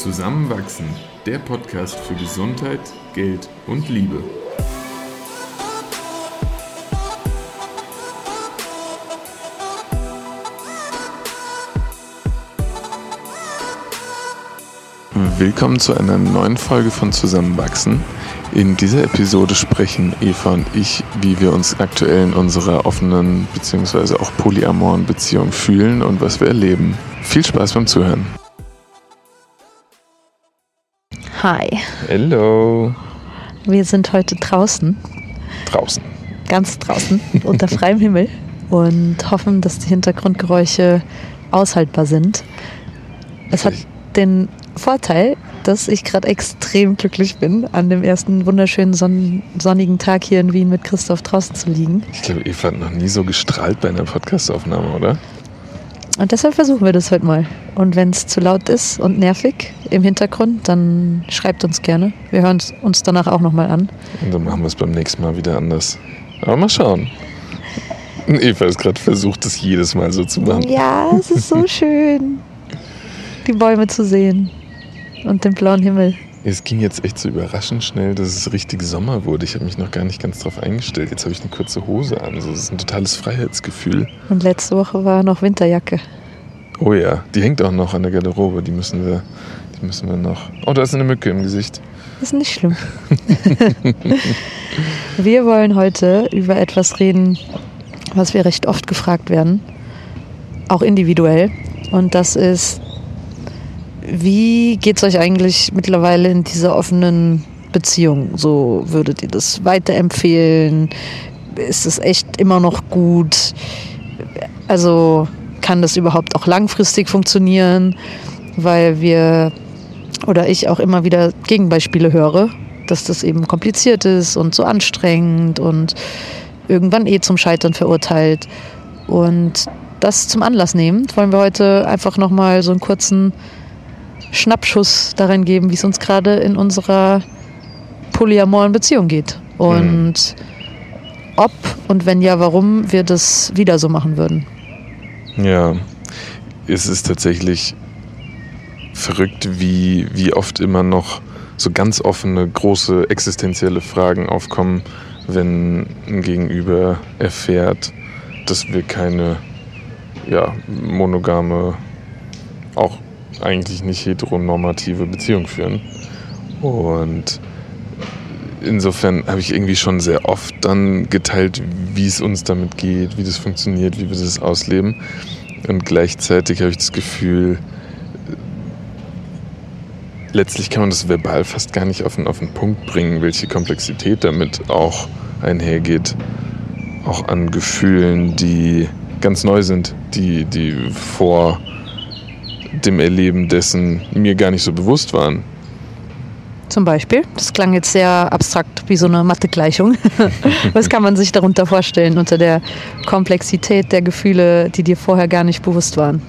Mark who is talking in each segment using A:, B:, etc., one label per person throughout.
A: Zusammenwachsen, der Podcast für Gesundheit, Geld und Liebe. Willkommen zu einer neuen Folge von Zusammenwachsen. In dieser Episode sprechen Eva und ich, wie wir uns aktuell in unserer offenen bzw. auch polyamoren Beziehung fühlen und was wir erleben. Viel Spaß beim Zuhören.
B: Hi.
A: Hello.
B: Wir sind heute draußen.
A: Draußen.
B: Ganz draußen, unter freiem Himmel und hoffen, dass die Hintergrundgeräusche aushaltbar sind. Es hat den Vorteil, dass ich gerade extrem glücklich bin, an dem ersten wunderschönen son sonnigen Tag hier in Wien mit Christoph draußen zu liegen.
A: Ich glaube, Eva hat noch nie so gestrahlt bei einer Podcastaufnahme, oder?
B: Und deshalb versuchen wir das heute mal. Und wenn es zu laut ist und nervig im Hintergrund, dann schreibt uns gerne. Wir hören uns danach auch nochmal an.
A: Und dann machen wir es beim nächsten Mal wieder anders. Aber mal schauen. Eva ist gerade versucht, das jedes Mal so zu machen.
B: Ja, es ist so schön, die Bäume zu sehen und den blauen Himmel.
A: Es ging jetzt echt so überraschend schnell, dass es richtig Sommer wurde. Ich habe mich noch gar nicht ganz drauf eingestellt. Jetzt habe ich eine kurze Hose an. Also, das ist ein totales Freiheitsgefühl.
B: Und letzte Woche war noch Winterjacke.
A: Oh ja, die hängt auch noch an der Garderobe. Die müssen wir, die müssen wir noch. Oh, da ist eine Mücke im Gesicht.
B: Ist nicht schlimm. wir wollen heute über etwas reden, was wir recht oft gefragt werden, auch individuell. Und das ist wie geht es euch eigentlich mittlerweile in dieser offenen Beziehung? So würdet ihr das weiterempfehlen? Ist es echt immer noch gut? Also kann das überhaupt auch langfristig funktionieren? Weil wir oder ich auch immer wieder Gegenbeispiele höre, dass das eben kompliziert ist und so anstrengend und irgendwann eh zum Scheitern verurteilt. Und das zum Anlass nehmend wollen wir heute einfach nochmal so einen kurzen Schnappschuss darin geben, wie es uns gerade in unserer polyamoren Beziehung geht. Und mhm. ob und wenn ja, warum wir das wieder so machen würden.
A: Ja, es ist tatsächlich verrückt, wie, wie oft immer noch so ganz offene, große existenzielle Fragen aufkommen, wenn ein Gegenüber erfährt, dass wir keine ja, monogame, auch eigentlich nicht heteronormative Beziehung führen. Und insofern habe ich irgendwie schon sehr oft dann geteilt, wie es uns damit geht, wie das funktioniert, wie wir das ausleben. Und gleichzeitig habe ich das Gefühl, letztlich kann man das verbal fast gar nicht auf den, auf den Punkt bringen, welche Komplexität damit auch einhergeht. Auch an Gefühlen, die ganz neu sind, die, die vor dem Erleben dessen mir gar nicht so bewusst waren.
B: Zum Beispiel? Das klang jetzt sehr abstrakt, wie so eine Mathegleichung. Was kann man sich darunter vorstellen, unter der Komplexität der Gefühle, die dir vorher gar nicht bewusst waren?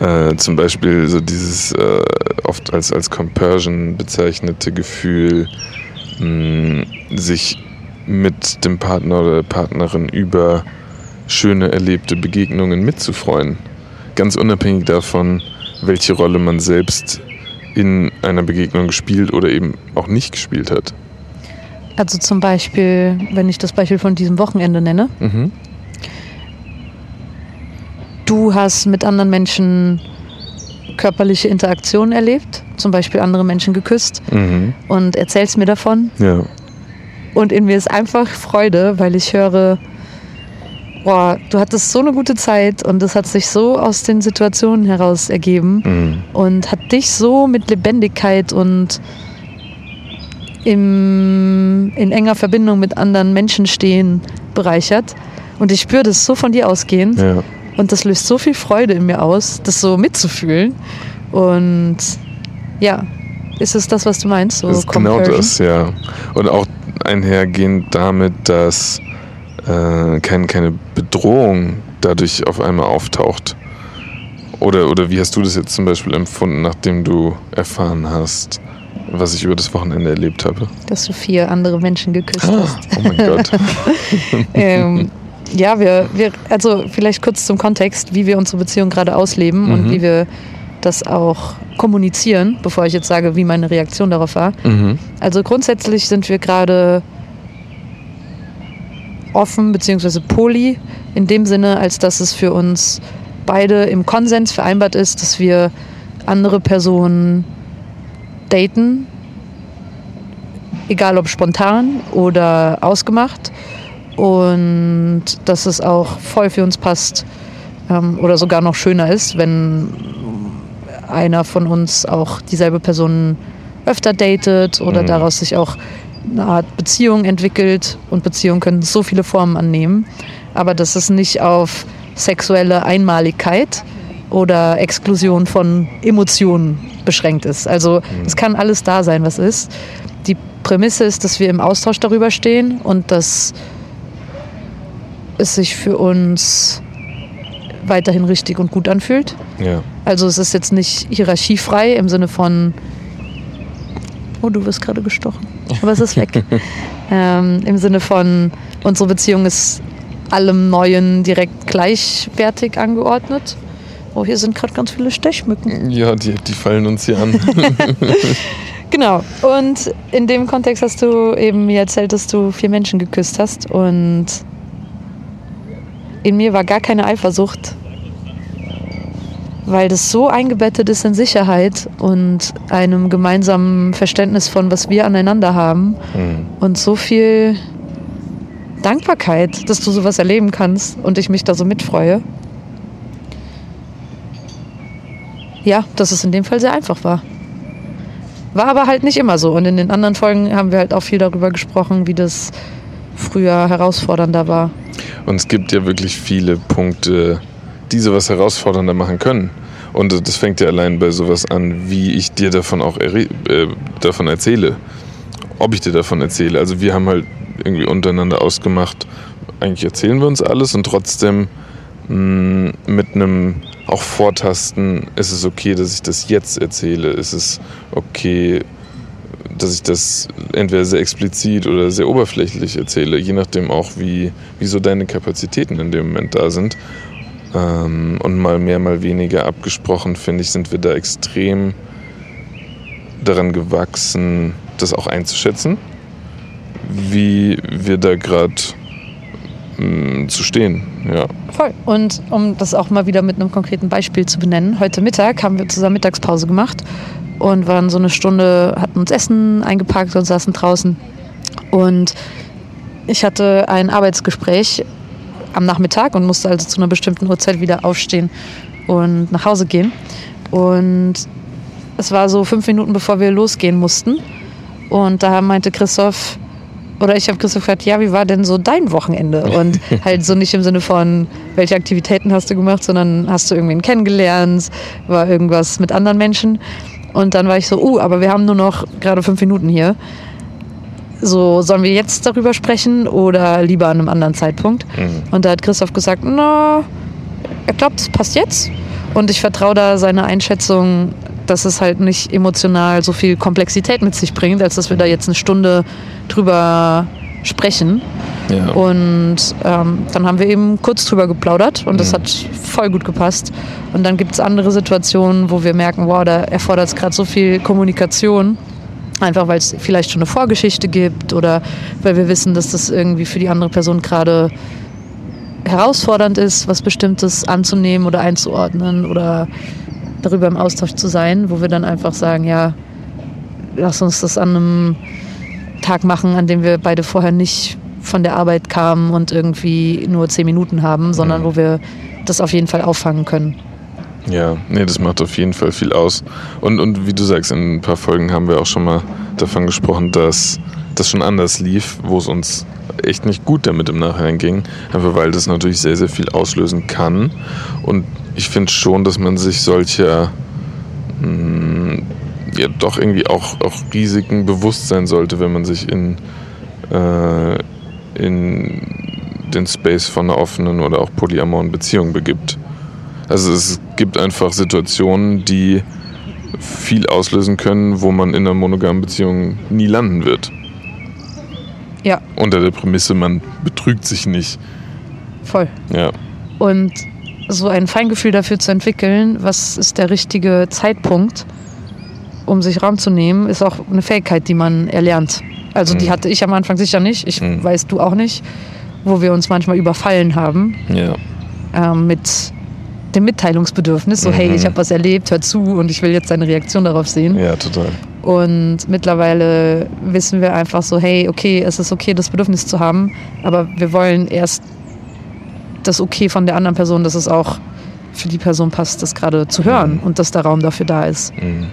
A: Äh, zum Beispiel so dieses äh, oft als, als Compersion bezeichnete Gefühl, mh, sich mit dem Partner oder der Partnerin über schöne erlebte Begegnungen mitzufreuen. Ganz unabhängig davon, welche Rolle man selbst in einer Begegnung gespielt oder eben auch nicht gespielt hat.
B: Also zum Beispiel, wenn ich das Beispiel von diesem Wochenende nenne. Mhm. Du hast mit anderen Menschen körperliche Interaktionen erlebt, zum Beispiel andere Menschen geküsst mhm. und erzählst mir davon.
A: Ja.
B: Und in mir ist einfach Freude, weil ich höre, boah, du hattest so eine gute Zeit und es hat sich so aus den Situationen heraus ergeben mhm. und hat dich so mit Lebendigkeit und im, in enger Verbindung mit anderen Menschen stehen bereichert. Und ich spüre das so von dir ausgehend. Ja. Und das löst so viel Freude in mir aus, das so mitzufühlen. Und ja, ist es das, was du meinst? So
A: das ist genau das, ja. Und auch einhergehend damit, dass äh, kein, keine Bedrohung dadurch auf einmal auftaucht. Oder, oder wie hast du das jetzt zum Beispiel empfunden, nachdem du erfahren hast, was ich über das Wochenende erlebt habe?
B: Dass du vier andere Menschen geküsst
A: ah,
B: hast.
A: Oh mein Gott.
B: ähm, ja, wir, wir, also vielleicht kurz zum Kontext, wie wir unsere Beziehung gerade ausleben mhm. und wie wir das auch kommunizieren, bevor ich jetzt sage, wie meine Reaktion darauf war.
A: Mhm.
B: Also grundsätzlich sind wir gerade offen bzw. poly in dem Sinne, als dass es für uns beide im Konsens vereinbart ist, dass wir andere Personen daten, egal ob spontan oder ausgemacht und dass es auch voll für uns passt ähm, oder sogar noch schöner ist, wenn einer von uns auch dieselbe Person öfter datet oder
A: Mhm.
B: daraus sich auch eine Art Beziehung entwickelt und Beziehungen können so viele Formen annehmen, aber dass es nicht auf sexuelle Einmaligkeit oder Exklusion von Emotionen beschränkt ist. Also es kann alles da sein, was ist. Die Prämisse ist, dass wir im Austausch darüber stehen und dass es sich für uns weiterhin richtig und gut anfühlt.
A: Ja.
B: Also es ist jetzt nicht hierarchiefrei im Sinne von, oh, du wirst gerade gestochen, aber es ist weg. ähm, Im Sinne von, unsere Beziehung ist allem Neuen direkt gleichwertig angeordnet. Oh, hier sind gerade ganz viele Stechmücken.
A: Ja, die, die fallen uns hier an.
B: Genau. Und in dem Kontext hast du eben mir erzählt, dass du vier Menschen geküsst hast. Und in mir war gar keine Eifersucht, weil das so eingebettet ist in Sicherheit und einem gemeinsamen Verständnis von, was wir aneinander haben.
A: Mhm.
B: Und so viel Dankbarkeit, dass du sowas erleben kannst und ich mich da so mitfreue. Ja, dass es in dem Fall sehr einfach war. War aber halt nicht immer so. Und in den anderen Folgen haben wir halt auch viel darüber gesprochen, wie das früher herausfordernder war.
A: Und es gibt ja wirklich viele Punkte, die sowas herausfordernder machen können. Und das fängt ja allein bei sowas an, wie ich dir davon auch äh, davon erzähle. Ob ich dir davon erzähle. Also wir haben halt irgendwie untereinander ausgemacht, eigentlich erzählen wir uns alles und trotzdem mh, mit einem auch Vortasten, ist es okay, dass ich das jetzt erzähle? Ist es okay, dass ich das entweder sehr explizit oder sehr oberflächlich erzähle, je nachdem auch, wie, wie so deine Kapazitäten in dem Moment da sind. Ähm, und mal mehr, mal weniger abgesprochen, finde ich, sind wir da extrem daran gewachsen, das auch einzuschätzen, wie wir da gerade zu stehen. Ja.
B: Voll. Und um das auch mal wieder mit einem konkreten Beispiel zu benennen, heute Mittag haben wir zusammen Mittagspause gemacht und waren so eine Stunde, hatten uns Essen eingepackt und saßen draußen. Und ich hatte ein Arbeitsgespräch am Nachmittag und musste also zu einer bestimmten Uhrzeit wieder aufstehen und nach Hause gehen. Und es war so fünf Minuten, bevor wir losgehen mussten. Und da meinte Christoph, oder ich habe Christoph gefragt, ja, wie war denn so dein Wochenende? Und halt so nicht im Sinne von, welche Aktivitäten hast du gemacht, sondern hast du irgendwen kennengelernt, war irgendwas mit anderen Menschen. Und dann war ich so, uh, aber wir haben nur noch gerade fünf Minuten hier. So, sollen wir jetzt darüber sprechen oder lieber an einem anderen Zeitpunkt?
A: Mhm.
B: Und da hat Christoph gesagt, na, er glaubt, es passt jetzt. Und ich vertraue da seiner Einschätzung, dass es halt nicht emotional so viel Komplexität mit sich bringt, als dass wir da jetzt eine Stunde drüber sprechen.
A: Ja.
B: Und ähm, dann haben wir eben kurz drüber geplaudert und das
A: Mhm.
B: hat voll gut gepasst. Und dann gibt es andere Situationen, wo wir merken, wow, da erfordert es gerade so viel Kommunikation. Einfach weil es vielleicht schon eine Vorgeschichte gibt oder weil wir wissen, dass das irgendwie für die andere Person gerade herausfordernd ist, was Bestimmtes anzunehmen oder einzuordnen oder darüber im Austausch zu sein, wo wir dann einfach sagen, ja, lass uns das an einem Tag machen, an dem wir beide vorher nicht von der Arbeit kamen und irgendwie nur zehn Minuten haben, sondern
A: Mhm.
B: wo wir das auf jeden Fall auffangen können.
A: Ja, nee, das macht auf jeden Fall viel aus. Und, und wie du sagst, in ein paar Folgen haben wir auch schon mal davon gesprochen, dass das schon anders lief, wo es uns echt nicht gut damit im Nachhinein ging. Einfach weil das natürlich sehr, sehr viel auslösen kann. Und ich finde schon, dass man sich solcher mh, ja doch irgendwie auch, auch Risiken bewusst sein sollte, wenn man sich in, äh, in den Space von einer offenen oder auch polyamoren Beziehung begibt. Also es gibt einfach Situationen, die viel auslösen können, wo man in einer monogamen Beziehung nie landen wird.
B: Ja.
A: Unter der Prämisse, man betrügt sich nicht.
B: Voll.
A: Ja.
B: Und so ein Feingefühl dafür zu entwickeln, was ist der richtige Zeitpunkt, um sich Raum zu nehmen, ist auch eine Fähigkeit, die man erlernt. Also die
A: Mhm.
B: hatte ich am Anfang sicher nicht, ich
A: Mhm.
B: weiß du auch nicht, wo wir uns manchmal überfallen haben
A: Ja.
B: ähm, mit dem Mitteilungsbedürfnis, so hey,
A: Mhm.
B: ich habe was erlebt, hör zu und ich will jetzt deine Reaktion darauf sehen.
A: Ja, total.
B: Und mittlerweile wissen wir einfach so, hey, okay, es ist okay, das Bedürfnis zu haben, aber wir wollen erst das Okay von der anderen Person, dass es auch für die Person passt, das gerade zu hören
A: Mhm.
B: und dass der Raum dafür da ist.
A: Mhm.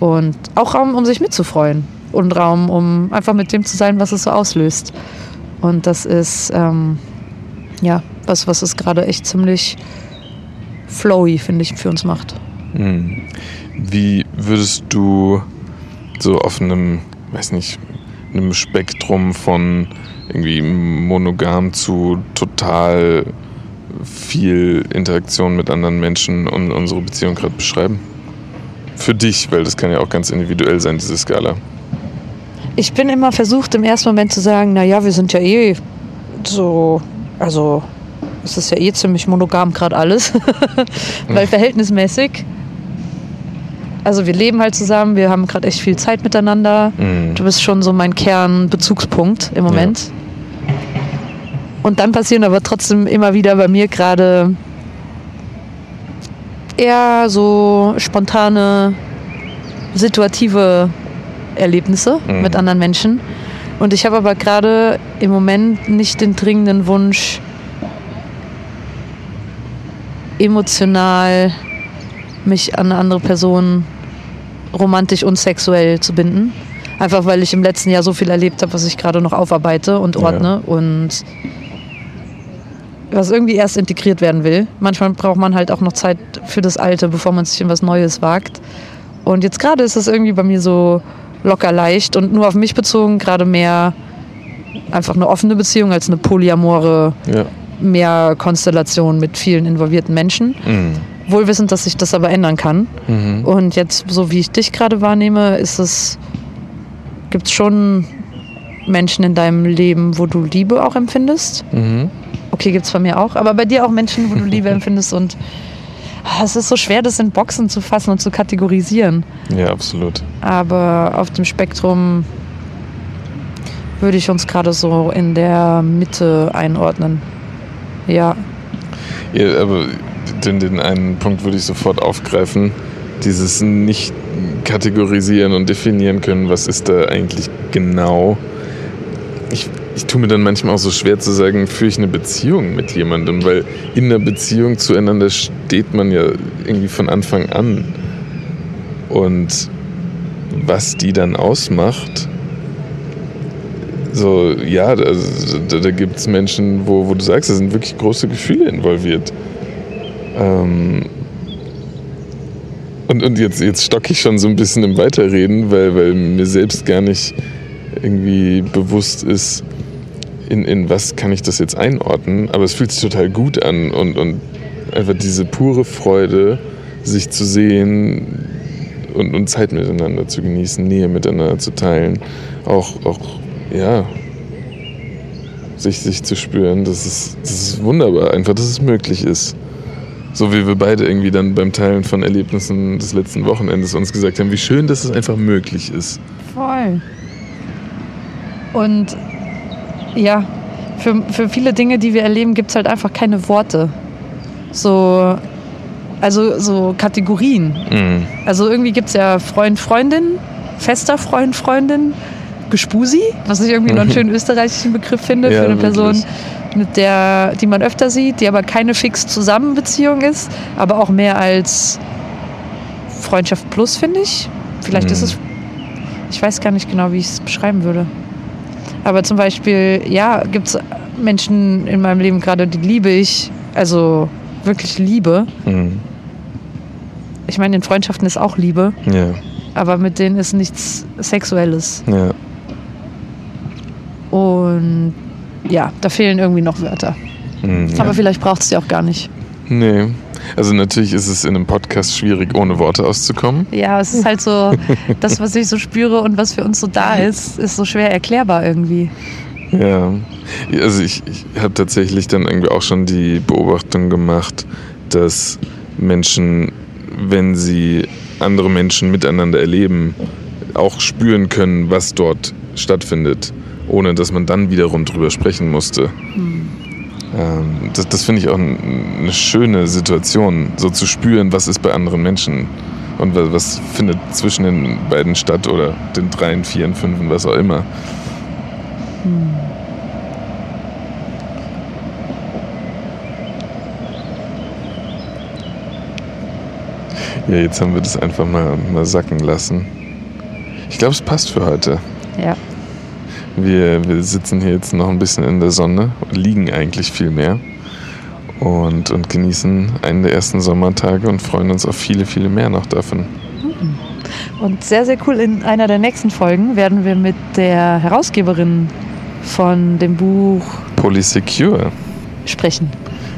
B: Und auch Raum, um sich mitzufreuen und Raum, um einfach mit dem zu sein, was es so auslöst. Und das ist, ähm, ja, was, was es gerade echt ziemlich flowy, finde ich, für uns macht.
A: Mhm. Wie würdest du so auf einem, weiß nicht, einem Spektrum von irgendwie monogam zu total viel Interaktion mit anderen Menschen und unsere Beziehung gerade beschreiben? Für dich, weil das kann ja auch ganz individuell sein, diese Skala.
B: Ich bin immer versucht, im ersten Moment zu sagen, naja, wir sind ja eh so, also es ist ja eh ziemlich monogam gerade alles, weil verhältnismäßig, also wir leben halt zusammen, wir haben gerade echt viel Zeit miteinander.
A: Mhm.
B: Du bist schon so mein Kernbezugspunkt im Moment. Und dann passieren aber trotzdem immer wieder bei mir gerade eher so spontane, situative Erlebnisse
A: Mhm.
B: mit anderen Menschen. Und ich habe aber gerade im Moment nicht den dringenden Wunsch, emotional mich an eine andere Person romantisch und sexuell zu binden. Einfach weil ich im letzten Jahr so viel erlebt habe, was ich gerade noch aufarbeite und ordne und was irgendwie erst integriert werden will. Manchmal braucht man halt auch noch Zeit für das Alte, bevor man sich in was Neues wagt. Und jetzt gerade ist es irgendwie bei mir so locker leicht und nur auf mich bezogen, gerade mehr einfach eine offene Beziehung als eine polyamore
A: Ja.
B: Mehr Konstellation mit vielen involvierten Menschen.
A: Mhm.
B: Wohlwissend, dass sich das aber ändern kann.
A: Mhm.
B: Und jetzt, so wie ich dich gerade wahrnehme, ist es, gibt es schon Menschen in deinem Leben, wo du Liebe auch empfindest.
A: Mhm.
B: Okay, gibt es bei mir auch. Aber bei dir auch Menschen, wo du Liebe empfindest. Und ah, es ist so schwer, das in Boxen zu fassen und zu kategorisieren.
A: Ja, absolut.
B: Aber auf dem Spektrum würde ich uns gerade so in der Mitte einordnen. Ja.
A: Ja, aber den, den einen Punkt würde ich sofort aufgreifen. Dieses nicht kategorisieren und definieren können, was ist da eigentlich genau. Ich, ich tue mir dann manchmal auch so schwer zu sagen, führe ich eine Beziehung mit jemandem, weil in einer Beziehung zueinander steht man ja irgendwie von Anfang an. Und was die dann ausmacht, so, ja, also, da, da gibt es Menschen, wo, wo du sagst, da sind wirklich große Gefühle involviert. Ähm, und, und jetzt, jetzt stocke ich schon so ein bisschen im Weiterreden, weil, weil mir selbst gar nicht irgendwie bewusst ist, in, in was kann ich das jetzt einordnen. Aber es fühlt sich total gut an und, und einfach diese pure Freude, sich zu sehen und, und Zeit miteinander zu genießen, Nähe miteinander zu teilen. Auch, auch ja, sich, sich zu spüren, das ist, das ist wunderbar, einfach, dass es möglich ist. So wie wir beide irgendwie dann beim Teilen von Erlebnissen des letzten Wochenendes uns gesagt haben, wie schön, dass es einfach möglich ist.
B: Voll. Und ja, für, für viele Dinge, die wir erleben, gibt es halt einfach keine Worte. So, also so Kategorien.
A: Mhm.
B: Also irgendwie gibt es ja Freund, Freundin, fester Freund, Freundin, Gespusi, was ich irgendwie noch einen schönen österreichischen Begriff finde
A: Ja,
B: für eine Person, mit der, die man öfter sieht, die aber keine fix Zusammenbeziehung ist, aber auch mehr als Freundschaft plus, finde ich. Vielleicht ist
A: Mhm.
B: es, ich weiß gar nicht genau, wie ich es beschreiben würde. Aber zum Beispiel, ja, gibt es Menschen in meinem Leben gerade, die liebe ich, also wirklich Liebe.
A: Mhm.
B: Ich meine, in Freundschaften ist auch Liebe,
A: Ja,
B: aber mit denen ist nichts Sexuelles.
A: ja.
B: Und ja, da fehlen irgendwie noch Wörter.
A: Ja.
B: Aber vielleicht braucht es die auch gar nicht.
A: Nee. Also natürlich ist es in einem Podcast schwierig, ohne Worte auszukommen.
B: Ja, es ist halt so, das, was ich so spüre und was für uns so da ist, ist so schwer erklärbar irgendwie.
A: Ja. Also ich, ich habe tatsächlich dann irgendwie auch schon die Beobachtung gemacht, dass Menschen, wenn sie andere Menschen miteinander erleben, auch spüren können, was dort stattfindet, ohne dass man dann wiederum drüber sprechen musste. Mhm. Ähm, das, das finde ich auch eine schöne Situation, so zu spüren, was ist bei anderen Menschen und was, was findet zwischen den beiden statt oder den dreien, vieren, fünfen, was auch immer. Hm. Ja, jetzt haben wir das einfach mal, mal sacken lassen. Ich glaube, es passt für heute.
B: Ja.
A: Wir, wir sitzen hier jetzt noch ein bisschen in der Sonne, liegen eigentlich viel mehr und, und genießen einen der ersten Sommertage und freuen uns auf viele, viele mehr noch davon. Mhm.
B: Und sehr, sehr cool, in einer der nächsten Folgen werden wir mit der Herausgeberin von dem Buch
A: Polysecure
B: sprechen.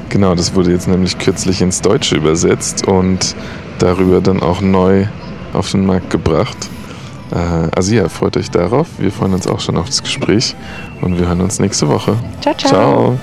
A: Genau, das wurde jetzt nämlich kürzlich ins Deutsche übersetzt und darüber dann auch neu auf den Markt gebracht. Äh, also ja, freut euch darauf. Wir freuen uns auch schon auf das Gespräch und wir hören uns nächste Woche.
B: Ciao, ciao. ciao.